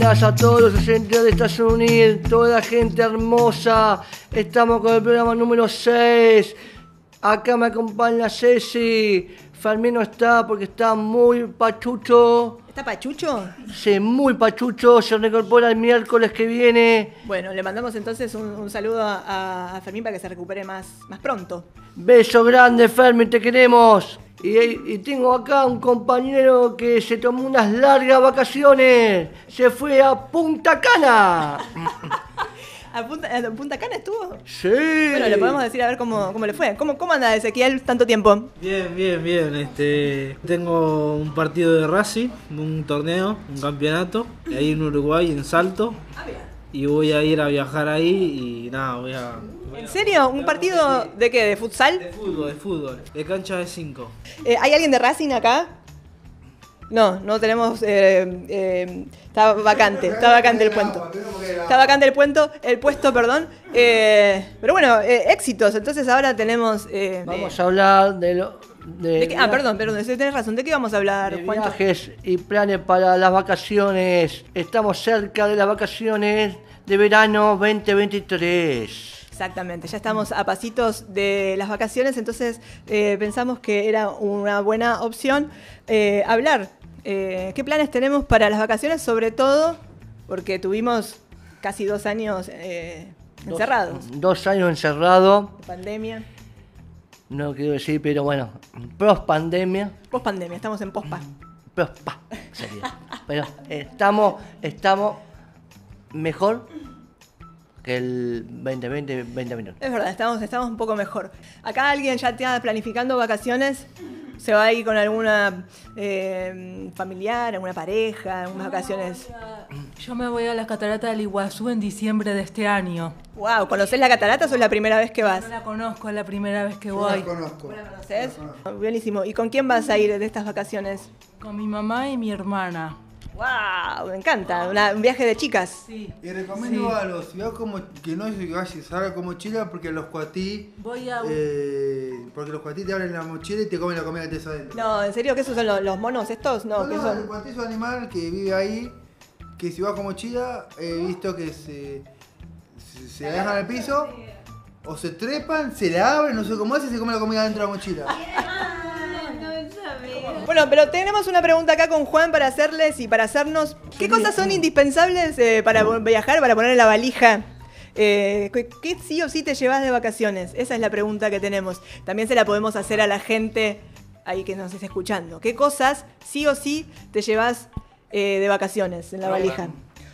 buenas a todos los oyentes de Estación Unida, toda la gente hermosa. Estamos con el programa número 6. Acá me acompaña Ceci. Fermín no está porque está muy pachucho. ¿Está Pachucho? Sí, muy pachucho. Se reincorpora el miércoles que viene. Bueno, le mandamos entonces un, un saludo a, a Fermín para que se recupere más, más pronto. Beso grande, Fermín, te queremos. Y, y tengo acá un compañero que se tomó unas largas vacaciones. Se fue a Punta Cana. ¿A Punta, a Punta Cana estuvo? Sí. Bueno, le podemos decir a ver cómo, cómo le fue. ¿Cómo, ¿Cómo anda Ezequiel tanto tiempo? Bien, bien, bien. Este, tengo un partido de Racing, un torneo, un campeonato, ahí en Uruguay, en Salto. Y voy a ir a viajar ahí y nada, voy a... ¿En serio? ¿Un partido de qué? ¿De futsal? De fútbol, de fútbol, de cancha de 5. Eh, ¿Hay alguien de Racing acá? No, no tenemos. eh, eh, está vacante, está vacante el puesto. Está vacante el puesto, el puesto, perdón. Eh, pero bueno, eh, éxitos. Entonces ahora tenemos. eh, Vamos a hablar de lo. De, de qué- ah, perdón, perdón, tenés razón. ¿De qué vamos a hablar, de Juancho? viajes y planes para las vacaciones. Estamos cerca de las vacaciones de verano 2023. Exactamente, ya estamos a pasitos de las vacaciones, entonces eh, pensamos que era una buena opción eh, hablar. eh, ¿Qué planes tenemos para las vacaciones? Sobre todo porque tuvimos casi dos años encerrados. Dos años encerrado, Pandemia. No quiero decir, pero bueno, pros pandemia, Post pandemia, estamos en pospa. pros pa, sería. Pero estamos, estamos mejor que el 2020, 2021. Es verdad, estamos, estamos un poco mejor. Acá alguien ya está planificando vacaciones, se va a ir con alguna eh, familiar, alguna pareja, algunas vacaciones. Yo me voy a las cataratas del Iguazú en diciembre de este año. Wow, ¿conocés la catarata o es la primera vez que vas? No la conozco, es la primera vez que Yo la voy. conozco. ¿La conoces? Buenísimo. ¿Y con quién vas a ir de estas vacaciones? Con mi mamá y mi hermana. ¡Wow! Me encanta. Una- un viaje de chicas. Sí. Y recomiendo Sí. si vas como que no vayas salga con mochila porque los cuatí, Voy a. eh, porque los cuatí te abren la mochila y te comen la comida que tienes adentro. No, ¿en serio que esos son los, los monos estos? No, No, ¿qué no, son? el cuatí es un animal que vive ahí, que si vas con mochila he visto que se, se, se dejan al piso o se trepan, se la abren, no sé cómo hace y se come la comida dentro de la mochila. Bueno, pero tenemos una pregunta acá con Juan para hacerles y para hacernos. ¿Qué cosas son indispensables eh, para viajar, para poner en la valija? Eh, ¿qué, qué sí o sí te llevas de vacaciones? Esa es la pregunta que tenemos. También se la podemos hacer a la gente ahí que nos está escuchando. ¿Qué cosas sí o sí te llevas eh, de vacaciones en la valija?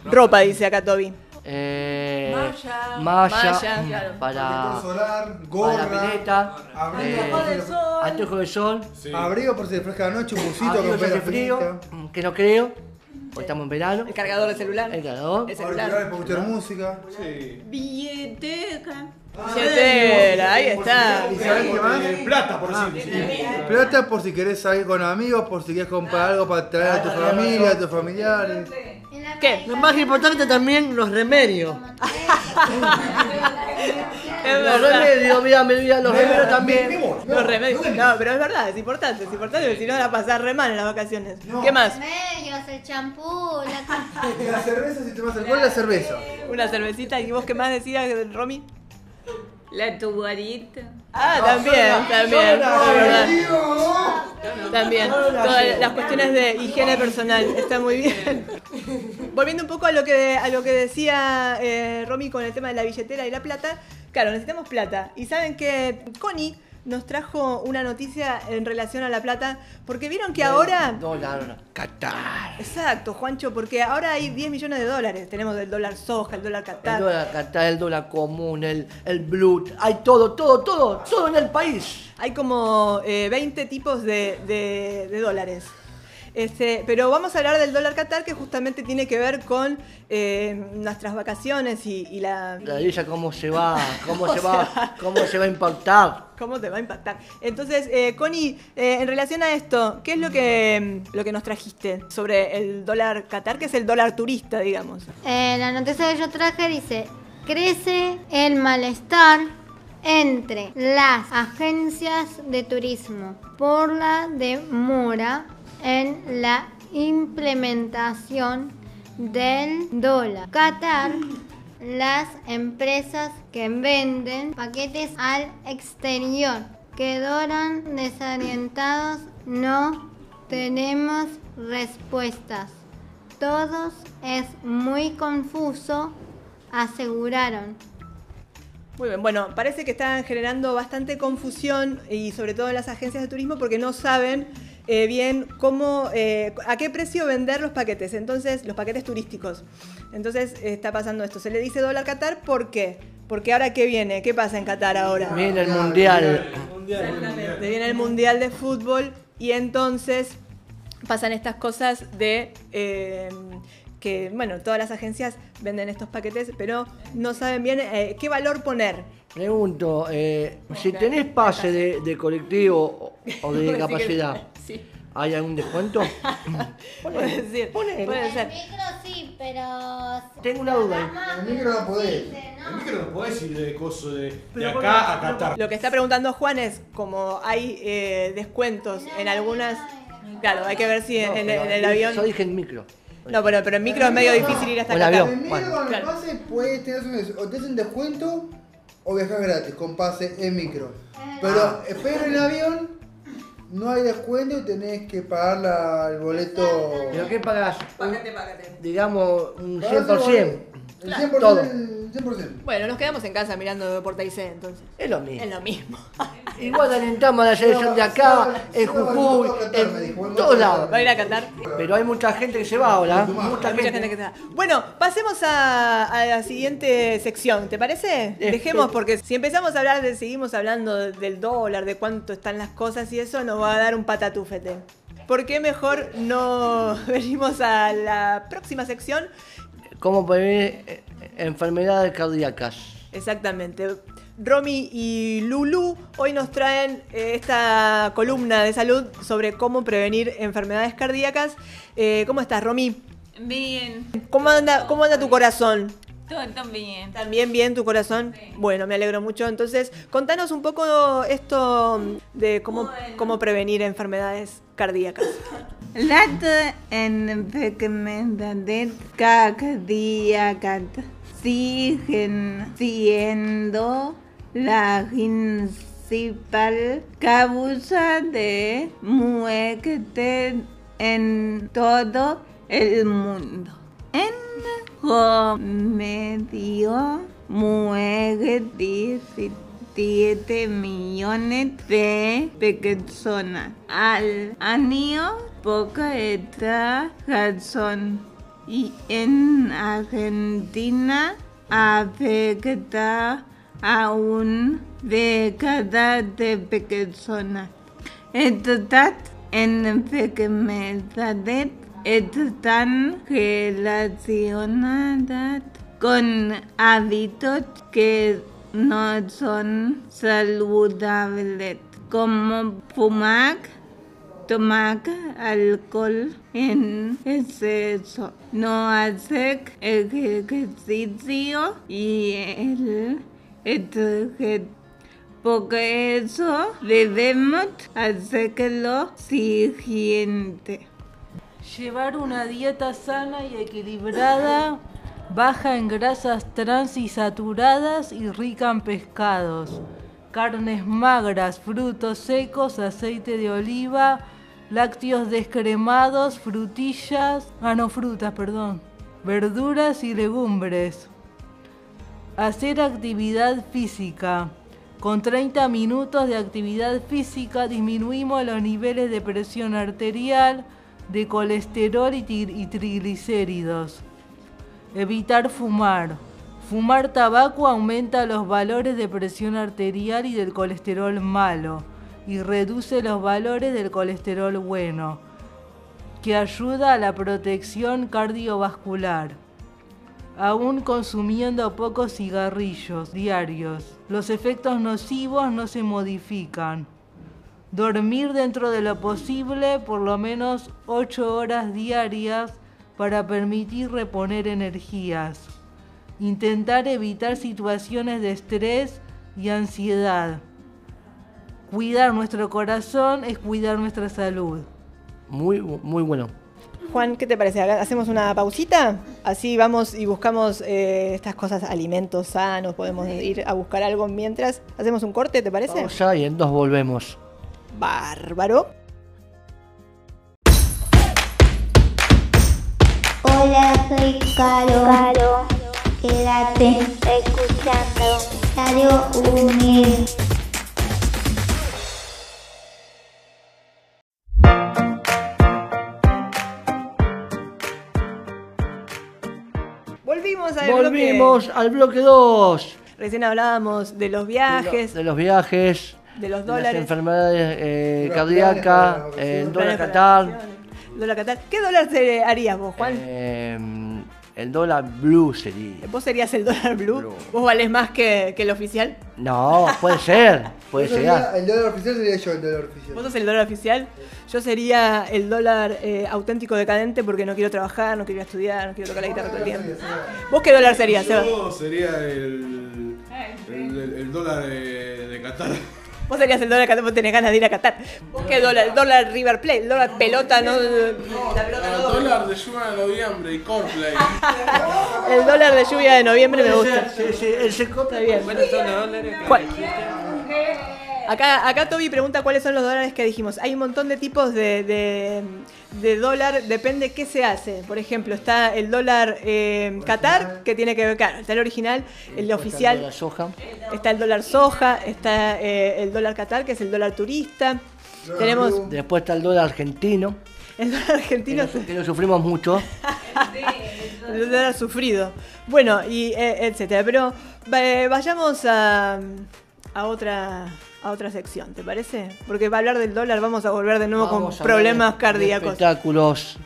Ropa, dice acá Toby. Eh, Malla. malla, Malla, claro. para, solar, para gorra, la pileta, abrigo, eh, si anteojo de sol, abrigo por si le fresca la noche, un busito abrigo con si frío, fresca. mm, que no creo, porque estamos en verano, El cargador de celular. el cargador, El Auriculares celular. para escuchar música. Billeteca. Billetera, ahí está. ¿Y sabes qué más? Plata, por decir. Plata por si querés salir con amigos, por si quieres comprar algo para traer a tu familia, a tus familiares. ¿Qué? Lo más importante también los remedios. Es Los verdad. remedios, mira, mira, los remedios también. Los remedios. No, pero es verdad, es importante, es importante, porque si no van a pasar re mal en las vacaciones. ¿Qué más? Medios, el champú, la la cerveza, si te vas alcohol, la cerveza. Una cervecita. ¿Y vos qué más decías, Romy? La tubarita. Ah, también, también. También. Todas las cuestiones de higiene personal. Está muy bien. Volviendo un poco a lo que, a lo que decía eh, Romy con el tema de la billetera y la plata. Claro, necesitamos plata. Y saben que Connie nos trajo una noticia en relación a la plata. Porque vieron que ahora. Dólar, Qatar. Exacto, Juancho, porque ahora hay 10 millones de dólares. Tenemos el dólar soja, el dólar El Qatar. dólar Qatar, el dólar común, el, el blue, hay todo, todo, todo, todo en el país. Hay como eh, 20 tipos de, de- de dólares. Este, pero vamos a hablar del dólar Qatar que justamente tiene que ver con eh, nuestras vacaciones y, y la... La divisa cómo se va, cómo se se va, va? cómo se va a impactar. ¿Cómo te va a impactar? Entonces, eh, Connie, eh, en relación a esto, ¿qué es lo que, lo que nos trajiste sobre el dólar Qatar, que es el dólar turista, digamos? Eh, la noticia que yo traje dice, crece el malestar entre las agencias de turismo por la demora en la implementación del dólar. Qatar, las empresas que venden paquetes al exterior quedaron desorientados. No tenemos respuestas. Todos es muy confuso, aseguraron. Muy bien, bueno, parece que están generando bastante confusión y sobre todo en las agencias de turismo porque no saben eh, bien cómo, eh, a qué precio vender los paquetes, entonces los paquetes turísticos. Entonces está pasando esto, se le dice dólar Qatar, ¿por qué? Porque ahora qué viene, ¿qué pasa en Qatar ahora? Viene el mundial. Exactamente, viene el mundial de fútbol y entonces pasan estas cosas de eh, que, bueno, todas las agencias venden estos paquetes, pero no saben bien eh, qué valor poner. Pregunto, eh, si tenés pase de, de colectivo o, de discapacidad, ¿hay algún descuento? puede ser, Ponele. puede El micro sí, pero... Tengo una duda. El micro no podés. El micro no podés ir de coso de, acá a Qatar. Lo que está preguntando Juan es como hay eh, descuentos en algunas... Claro, hay que ver si en, en- en el Yo avión... dije el micro. No, pero, pero en micro es medio difícil ir hasta Qatar. avión. El micro Bueno. con el Claro. pase puedes tener un- o te hacen descuento o viajar gratis con pase en micro. Pero, pero en el avión no hay descuento y tenés que pagar la- el boleto. ¿Pero qué pagás? Págate, págate. Digamos un Pagás el 100%. Boleto, El 100%. Todo. El 100%. Bueno, nos quedamos en casa mirando Deporte IC entonces. Es lo mismo. Es lo mismo. Igual alentamos a la selección de acá, en Jujuy, en todos lados. Va a ir a Qatar. Pero hay mucha gente que se va ahora. Mucha gente gente. que está. Bueno, pasemos a, a la siguiente sección, ¿te parece? Este- Dejemos, porque si empezamos a hablar de, seguimos hablando de- del dólar, de cuánto están las cosas y eso, nos va a dar un patatúfete. ¿Por qué mejor no venimos a la próxima sección? ¿Cómo prevenir eh, enfermedades cardíacas? Exactamente. Romy y Lulu hoy nos traen eh, esta columna de salud sobre cómo prevenir enfermedades cardíacas. Eh, ¿Cómo estás, Romy? Bien, ¿Cómo anda, ¿Cómo anda tu corazón? Todo bien. ¿También bien tu corazón? Bueno, me alegro mucho. Entonces, contanos un poco esto de cómo, cómo prevenir enfermedades cardíacas. Las enfermedades cardíacas siguen siendo la principal causa de muerte en todo el mundo. En mueren 17 millones de personas al año por esta razón. Y en Argentina afecta a un de cada de personas. Estas enfermedades están relacionadas con hábitos que no son saludables, como fumar, tomar alcohol en exceso, no hacer ejercicio y el estrés. Por eso debemos hacer lo siguiente. Llevar una dieta sana y equilibrada, baja en grasas trans y saturadas y rica en pescados, carnes magras, frutos secos, aceite de oliva, lácteos descremados, frutillas, ah no, frutas, perdón, verduras y legumbres. Hacer actividad física. Con 30 minutos de actividad física disminuimos los niveles de presión arterial, de colesterol y, tri- y triglicéridos. Evitar fumar. Fumar tabaco aumenta los valores de presión arterial y del colesterol malo y reduce los valores del colesterol bueno, que ayuda a la protección cardiovascular. Aún consumiendo pocos cigarrillos diarios, los efectos nocivos no se modifican. Dormir dentro de lo posible por lo menos 8 horas diarias para permitir reponer energías. Intentar evitar situaciones de estrés y ansiedad. Cuidar nuestro corazón es cuidar nuestra salud. Muy, muy bueno. Juan, ¿qué te parece? ¿Hacemos una pausita? así vamos y buscamos eh, estas cosas, alimentos sanos, podemos ir a buscar algo mientras. ¿Hacemos un corte, te parece? Vamos ya y en dos volvemos. Bárbaro. Hola, soy Caro. Caro. Quédate escuchando Radio Unir. Volvimos al Volvimos bloque. al bloque 2. Recién hablábamos de los viajes, De los viajes, de los las dólares. enfermedades eh, cardíacas, la eh, dólar vacaciones. Dólar Qatar. ¿Qué dólar te harías vos, Juan? eh, el dólar blue sería. ¿Vos serías el dólar blue? Blue. ¿Vos valés más que, que el oficial? No, puede ser, puede llegar. el dólar oficial sería yo el dólar oficial. ¿Vos sos el dólar oficial? Yo sería el dólar eh, auténtico decadente porque no quiero trabajar, no quiero estudiar, no quiero tocar la guitarra todo el tiempo. ¿Vos qué dólar serías, Seba? Yo sería el, el, el- el dólar de, de Qatar. Vos serías el dólar Qatar, vos tenés ganas de ir a Qatar. ¿Vos qué dólar? El dólar River Plate, el dólar pelota, no. La pelota El no. dólar de lluvia de noviembre y Coldplay. El dólar de lluvia de noviembre me gusta. Sí, sí, el seco- Está bien. ¿Cuál? Acá, acá Toby pregunta cuáles son los dólares que dijimos. Hay un montón de tipos de, de- de dólar, depende qué se hace. Por ejemplo, está el dólar eh, Qatar, que tiene que ver, claro, está el original, el oficial, La soja. está el dólar soja, está eh, el dólar Qatar, que es el dólar turista. Dólar Tenemos. Después está el dólar argentino, el dólar que argentino, lo, que lo sufrimos mucho. el dólar sufrido. Bueno, y eh, etcétera. Pero eh, vayamos a, a otra a otra sección, ¿te parece? Porque para hablar del dólar vamos a volver de nuevo Vamos a con problemas cardíacos. Espectáculos.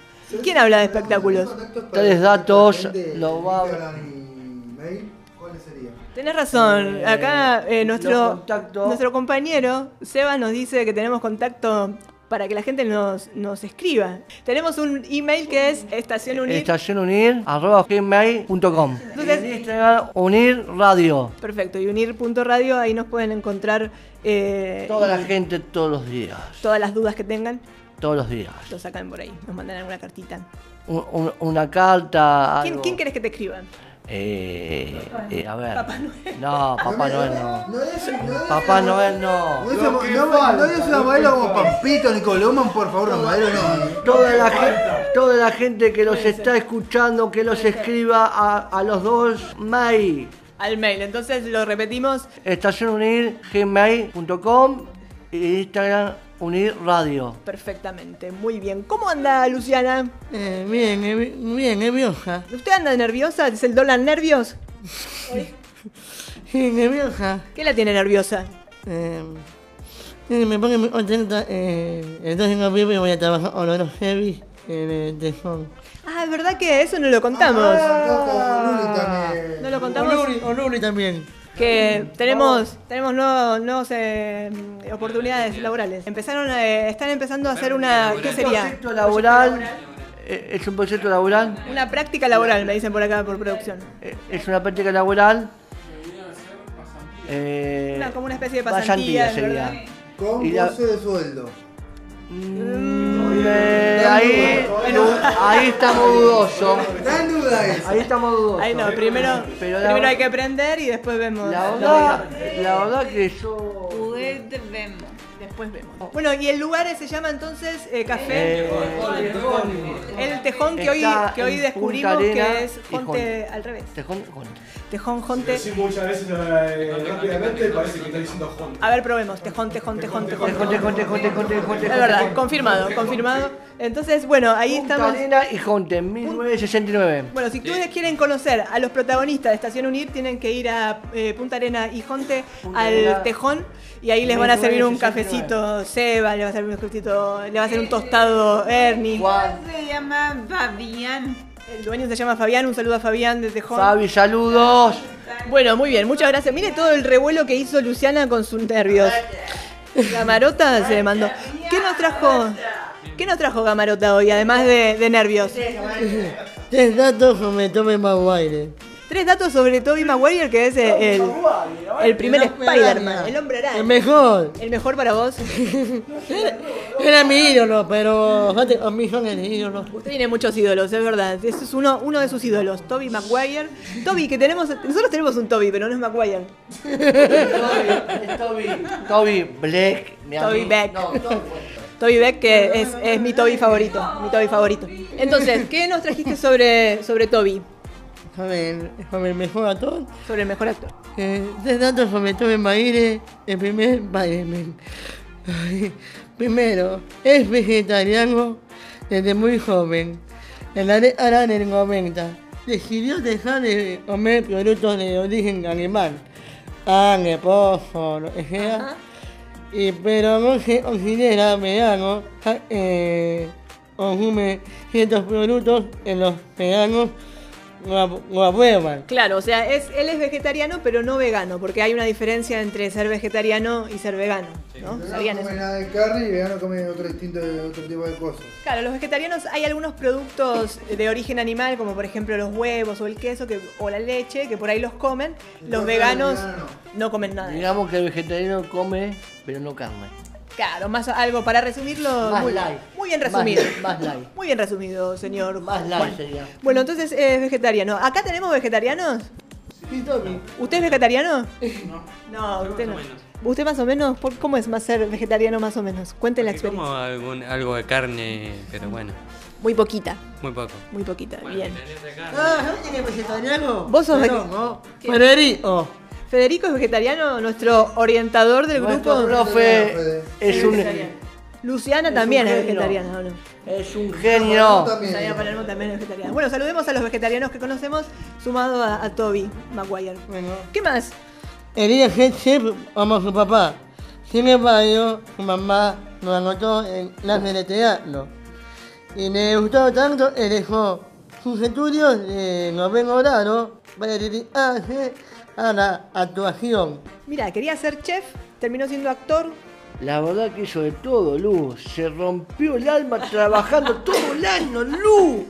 ¿Quién habla de espectáculos? La datos lo va- Instagram y mail, ¿Cuáles serían? Tenés razón. Eh, Acá eh, nuestro, nuestro compañero Seba nos dice que tenemos contacto para que la gente nos, nos escriba. Tenemos un email que es estación unir. Estación unir, arroba gmail.com. Entonces- En Instagram, unir radio. Perfecto. Y unir.radio, ahí nos pueden encontrar eh, Toda la gente todos los días. todas las dudas que tengan. Todos los días. Lo sacan por ahí. Nos mandan alguna cartita. Un- un- una carta. ¿Quién. ¿Quién querés que te escriban? Eh, eh, a ver. Papá Noel. No, Papá Noel no. No es, no es, Papá Noel no. No es, no, no, no es una modelo como Pampito ni Colomán, por favor, una modelo no. Toda la, gente, toda la gente que los está escuchando, que los escriba a, a los dos mail. Al mail. Entonces lo repetimos. Estación unir, gmail.com y Instagram unir radio. Perfectamente, muy bien. ¿Cómo anda Luciana? Eh, bien, eh, bien, nerviosa. ¿Usted anda nerviosa? ¿Es el dólar nervios? Sí, nerviosa. ¿Qué la tiene nerviosa? Eh, eh, me pone muy contenta. Eh, el 2 de noviembre voy a trabajar oloroso heavy en el tejón. Ah, es verdad que eso no lo contamos. Ah, con Luli también. No lo contamos. Oluri, Oluri también. Que tenemos, tenemos nuevos, nuevos, eh, oportunidades laborales. Empezaron, eh, están empezando a hacer una, ¿qué sería? Proyecto laboral. eh, Es un proyecto laboral. Una práctica laboral, me dicen por acá por producción. eh, Es una práctica laboral. eh, Una, como una especie de pasantía, ¿verdad? Con Y la- de sueldo. mm, eh, ahí, ahí estamos dudosos. Está en duda eso. Ahí estamos dudosos. Ahí no, primero, Pero la- primero hay que aprender y después vemos. La verdad, la verdad que yo. Pues vemos. Después vemos. Bueno, y el lugar se llama entonces eh, Café. eh, el Tejón que hoy, que hoy descubrimos que es Jonte al revés. Tejón, Jonte. Tejón, Jonte. Sí, muchas veces eh, rápidamente parece que está diciendo Juan. A ver, probemos. Tejón, Tejón, Tejón, Tejón. Tejón, Tejón, Tejón, Tejón, Tejón, Es verdad, confirmado, confirmado. Entonces, bueno, ahí Punta estamos. Arena y Jonte, 1969. Bueno, si ustedes quieren conocer a los protagonistas de Estación Unir, tienen que ir a eh, Punta Arena y Jonte Punta al Arena. Tejón y ahí les van a servir un 1969. cafecito Seba, le va a servir un cafecito, le va a hacer un tostado Ernie. Se llama Fabián. El dueño se llama Fabián, un saludo a Fabián de Tejón. Fabi, saludos. Bueno, muy bien, muchas gracias. Mire todo el revuelo que hizo Luciana con sus nervios. Gamarota se mandó. ¿Qué nos trajo? ¿Qué nos trajo Gamarota hoy, además de, de nervios? Tres datos que me tomen más baile. Tres datos sobre Tobey Maguire, que es eh, el, el primer Spider-Man, el hombre araña. El mejor. El mejor para vos. Era mi ídolo, pero fíjate, a mí son el ídolo. Usted tiene muchos ídolos, es verdad. Ese es uno, uno de sus ídolos, Toby Maguire. Toby, que tenemos. Nosotros tenemos un Toby, pero no es Maguire. Es Toby, Toby Black, mi Toby. Beck. No, Toby. Toby Beck, que es, es mi Toby favorito. Mi Toby favorito. Entonces, ¿qué nos trajiste sobre, sobre Toby? Sobre, sobre el mejor actor. Sobre el mejor actor. Eh, tres datos sobre Tobey Maguire, el primer. Ay, Primero, es vegetariano desde muy joven. En la década del 90, decidió dejar de comer productos de origen animal. Carne, pollo, lo que sea. Y, pero no se considera vegano, eh, consume ciertos productos en los veganos ap- lo aprueban. Claro, o sea, es, él es vegetariano, pero no vegano, porque hay una diferencia entre ser vegetariano y ser vegano. ¿no? Vegano ¿Sabían no eso? come nada de carne y vegano come otro distinto otro tipo de cosas. Claro, los vegetarianos hay algunos productos de origen animal, como por ejemplo los huevos o el queso que, o la leche, que por ahí los comen. Los veganos vegano no comen nada. Digamos que el vegetariano come, pero no carne. Claro, más algo para resumirlo. Más muy, light. muy bien Más resumido. más light. Muy bien resumido, señor. Más light sería. Bueno, entonces es vegetariano. ¿Acá tenemos vegetarianos? Sí, Tommy. ¿Usted es vegetariano? No. No, usted no. ¿Usted más o menos? ¿Por- ¿Cómo es más ser vegetariano más o menos? Cuente la experiencia. Como algún, algo de carne, pero bueno, Muy poquita, muy poco. muy poquita. Bien. Ah, ¿sabes quién es vegetariano? Vos sos Pero, vege- no. Federico. Es vegetariano, nuestro orientador del Nuestro grupo. profe es un, Luciana también es vegetariana, ¿o no? es un Palermo genio. también. Sabía Palermo también es vegetariano. Bueno, saludemos a los vegetarianos que conocemos, sumado a, a Toby Maguire. Bueno. ¿Qué más? Quería ser chef como su papá. Sin embargo, su mamá lo anotó en clase de teatro. Y le gustó tanto que dejó sus estudios de noveno grado para dedicarse a la actuación. Mira, quería ser chef, terminó siendo actor. La verdad que hizo de todo, Lu. Se rompió el alma trabajando todo el año, Lu.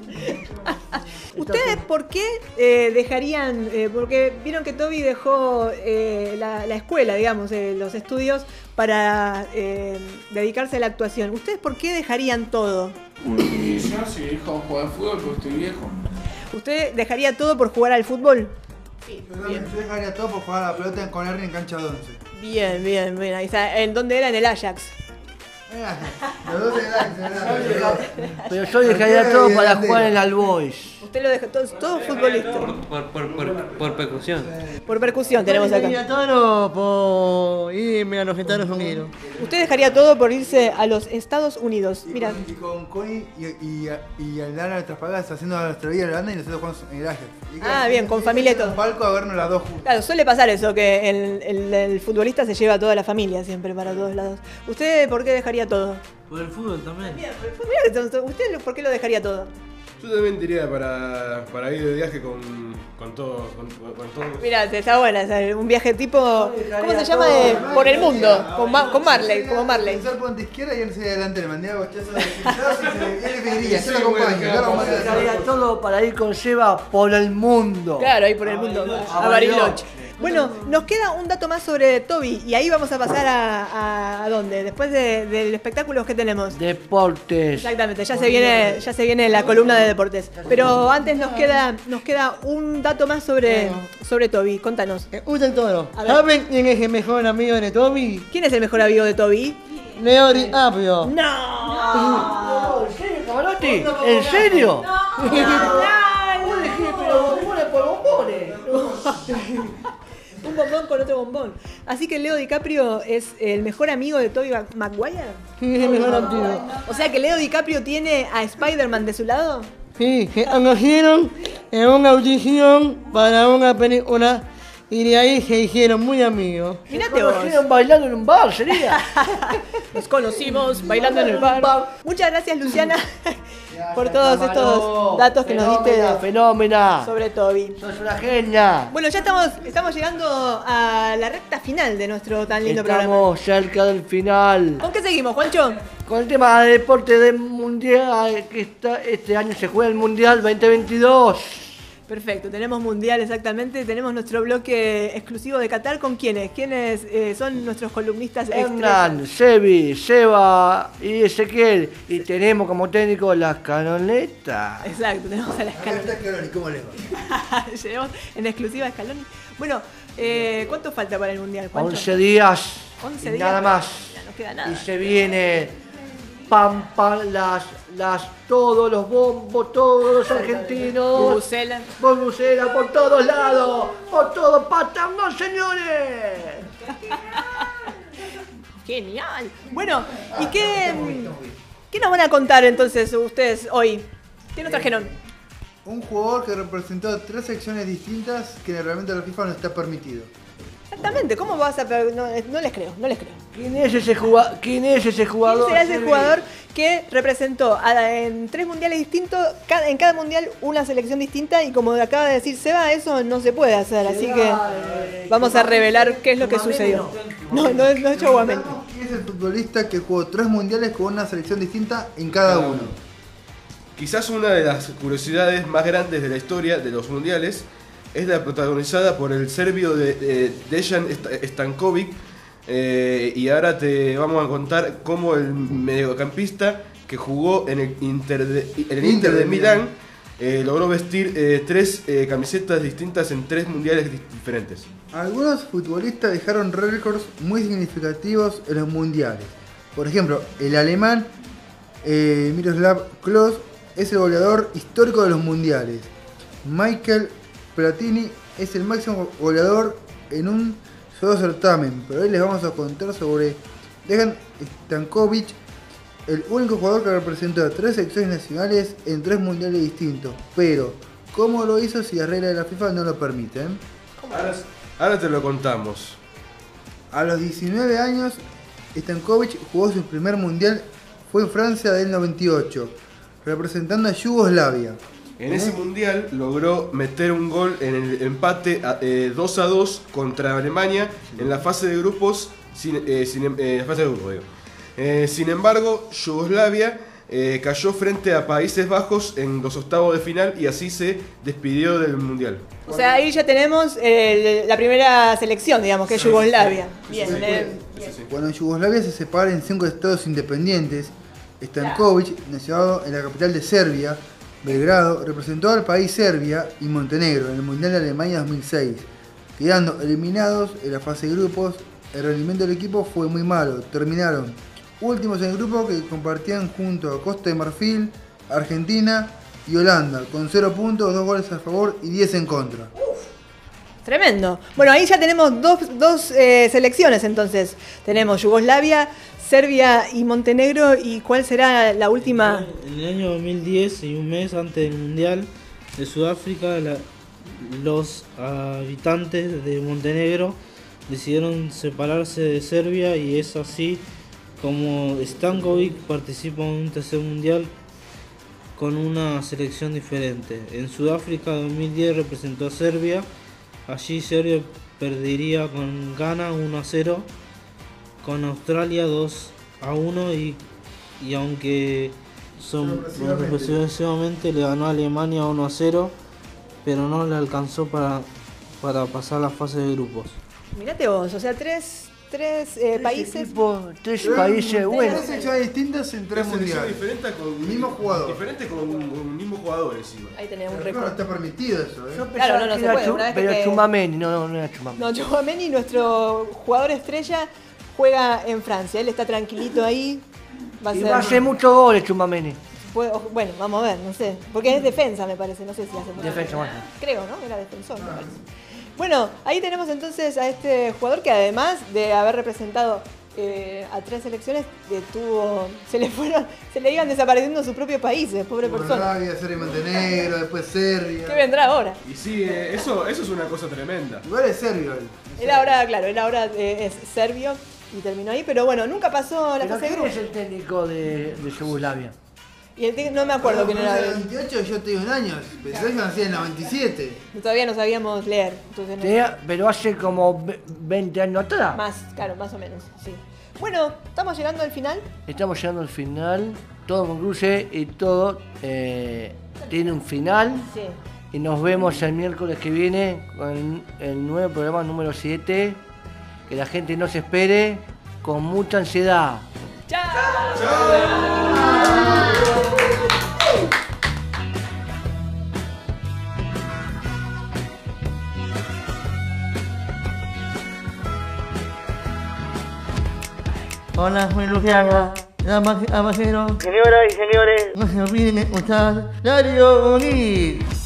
¿Ustedes por qué eh, dejarían, eh, porque vieron que Toby dejó eh, la, la escuela, digamos, eh, los estudios para eh, dedicarse a la actuación? ¿Ustedes por qué dejarían todo? Y yo si dejo jugar fútbol porque estoy viejo. ¿Usted dejaría todo por jugar al fútbol? Yo dejaría todo por jugar a la pelota con Ernie en cancha de once. Bien, bien, bien. Ahí está. ¿En dónde era? En el Ajax. Mira, Los dos de la Pero yo dejaría todo para jugar en el All Boys. Usted lo deja todo, todo futbolista. Por, por, por, por percusión. Por percusión tenemos acá. Tenía todo por irme a los Estados Unidos. Usted dejaría todo por irse a los Estados Unidos. Mira, Y con Connie y, y, y Aldana nuestras pagas haciendo nuestra vida grande y nosotros jugamos en el. Y Ah, bien, con familia y todo. Un palco a vernos las dos juntas. claro, suele pasar eso, que el, el- el futbolista se lleva a toda la familia siempre para todos lados. ¿Usted por qué dejaría todo? Por el fútbol también. Mira, ¿usted por qué lo dejaría todo? Yo también diría para, para ir de viaje con, con todos. Con, con todos. Mira, está buena, un viaje tipo. ¿Cómo se llama? De- por el mundo, con, Ma- con Marley, como Marley. Pensar izquierda y él se adelante, le mandé a bochazo de él me diría, yo lo acompaño, yo lo acompaño. Todo para ir con Seba por el mundo. Claro, ahí por el mundo, a Bariloche. Bueno, nos queda un dato más sobre Toby y ahí vamos a pasar a, a, a dónde, después de- del espectáculo que tenemos. Deportes. Exactamente, ya se viene, ya se viene la columna de deportes. Pero antes nos queda, nos queda un dato más sobre, sobre Toby. Contanos. Toro. A ver. ¿Saben quién es el mejor amigo de Tommy? ¿Quién es el mejor amigo de Toby? Leo DiCaprio. ¡No! ¿En serio, camarote? ¿En serio? Un bombón con otro bombón. Así que Leo DiCaprio es el mejor amigo de Toby Maguire. Sí, es el mejor amigo. O sea que Leo DiCaprio tiene a Spider-Man de su lado. Sí, se conocieron en una audición para una película y de ahí se hicieron muy amigos. Mirate vos. Bailando en un bar, sería. Nos conocimos bailando en el bar. Muchas gracias, Luciana, por todos estos datos que nos diste Fenómena, sobre Toby. Sos una genia. Bueno, ya estamos, estamos llegando a la recta final de nuestro tan lindo programa. Estamos cerca del final. ¿Con qué seguimos, Juancho? Con el tema de deporte del mundial que está este año se juega el mundial 2022. Perfecto, tenemos mundial exactamente, tenemos nuestro bloque exclusivo de Qatar con quiénes, quiénes eh, son nuestros columnistas Hernán? Sebi, Seba y Ezequiel. Y tenemos como técnico las canonetas. Exacto, tenemos a la Acá Scaloni. está Scaloni, ¿cómo le va? En exclusiva a Scaloni. Bueno, eh, ¿cuánto falta para el mundial? ¿Cuánto? 11 días. 11 y días. Nada más. Ya no queda nada. Y se viene pam, pam, las, las, todos los bombos, todos los argentinos. Bruselas. Por por todos lados, por todo Patagón, señores. Genial. Bueno, ¿y qué, qué nos van a contar entonces ustedes hoy? ¿Qué nos trajeron? Un jugador que representó tres secciones distintas que en el reglamento de la FIFA no está permitido. Exactamente, ¿cómo vas a.? No, no les creo, no les creo. ¿Quién es ese jugador? ¿Quién es ese ¿Quién jugador? será ese jugador que representó a- en tres mundiales distintos, en cada mundial una selección distinta y como acaba de decir Seba, eso no se puede hacer, así que vamos a revelar qué es lo que sucedió. No, no, es- no es Chouameni. ¿Quién es el futbolista que jugó tres mundiales con una selección distinta en cada uno? Quizás una de las curiosidades más grandes de la historia de los mundiales es la protagonizada por el serbio de, de Dejan Sta- Stankovic. eh, y ahora te vamos a contar cómo el mediocampista que jugó en el Inter de, en el Inter de Milán eh, logró vestir eh, tres camisetas distintas en tres mundiales di- diferentes. Algunos futbolistas dejaron récords muy significativos en los mundiales. Por ejemplo, el alemán Miroslav Klose es el goleador histórico de los mundiales. Michael Platini es el máximo goleador en un solo certamen. Pero hoy les vamos a contar sobre Dejan Stankovic, el único jugador que representó a tres selecciones nacionales en tres mundiales distintos. Pero, ¿cómo lo hizo si las reglas de la FIFA no lo permiten? Ahora, ahora te lo contamos. A los 19 años, Stankovic jugó su primer mundial, fue en Francia del 98, representando a Yugoslavia. En ese mundial logró meter un gol en el empate a- eh, 2 a 2 contra Alemania en la fase de grupos. Sin, eh, sin em- eh, fase de grupos, digo. Eh, sin embargo, Yugoslavia eh, cayó frente a Países Bajos en los octavos de final y así se despidió del mundial. O sea, ahí ya tenemos eh, la primera selección, digamos, que es Yugoslavia. Bien, eh, Cuando Yugoslavia se separa en cinco estados independientes, Stankovic, nacido en la capital de Serbia, Belgrado, representó al país Serbia y Montenegro en el Mundial de Alemania 2006, quedando eliminados en la fase de grupos. El rendimiento del equipo fue muy malo, terminaron últimos en el grupo que compartían junto a Costa de Marfil, Argentina y Holanda, con 0 puntos, 2 goles a favor y 10 en contra. Tremendo. Bueno, ahí ya tenemos dos, dos eh, selecciones entonces. Tenemos Yugoslavia, Serbia y Montenegro. ¿Y cuál será la última? En el año 2010 y un mes antes del Mundial de Sudáfrica, los habitantes de Montenegro decidieron separarse de Serbia y es así como Stankovic participa en un tercer Mundial con una selección diferente. En Sudáfrica 2010 representó a Serbia, allí Serbia perdería con Ghana 1 a 0, con Australia 2 a 1 y, y aunque son, sorpresivamente le ganó a Alemania 1 a 0, pero no le alcanzó para, para pasar la fase de grupos. Mirate vos, o sea, tres, tres eh, países. tres países, bueno. Tres secciones distintas en tres mundiales. diferente con Mismo jugador. Diferente con un, un mismo jugador encima. Ahí tenés un Pero no récord. está permitido eso, ¿eh? Claro, no, no se puede. Chu- Una vez pero que- Chumameni, no, no, no era Chumameni. No, Chouameni, nuestro jugador estrella, juega en Francia. Él está tranquilito ahí. Va a Y ser. va a hacer muchos goles o- bueno, vamos a ver, no sé. Porque es defensa, me parece. No sé si hace. Defensa, bueno. Creo, ¿no? Era defensor, me parece. Bueno, ahí tenemos entonces a este jugador que además de haber representado eh, a tres selecciones, tuvo, se le fueron, se le iban desapareciendo sus propios países, pobre persona. Yugoslavia, Serbia y Montenegro, después Serbia. ¿Qué vendrá ahora? Y sí, eh, eso, eso es una cosa tremenda. Igual es serbio él. Él ahora, claro, él ahora eh, es serbio y terminó ahí, pero bueno, nunca pasó la ¿Pero fase de quién es el técnico de, de Yugoslavia? Y el técnico- no me acuerdo quién era. En el 28 yo tengo un año, pensé que nací en el 97. Todavía no sabíamos leer. Entonces no- Tenía- pero hace como ve- 20 años atrás. Más, claro, más o menos, sí. Bueno, estamos llegando al final. Estamos llegando al final, todo concluye y todo eh, tiene un final. Sí. Y nos vemos el miércoles que viene con el nuevo programa número 7. Que la gente no se espere con mucha ansiedad. Hola, soy Luciana. Damas y caballeros, señoras y señores, no se olviden de escuchar Radio Unir.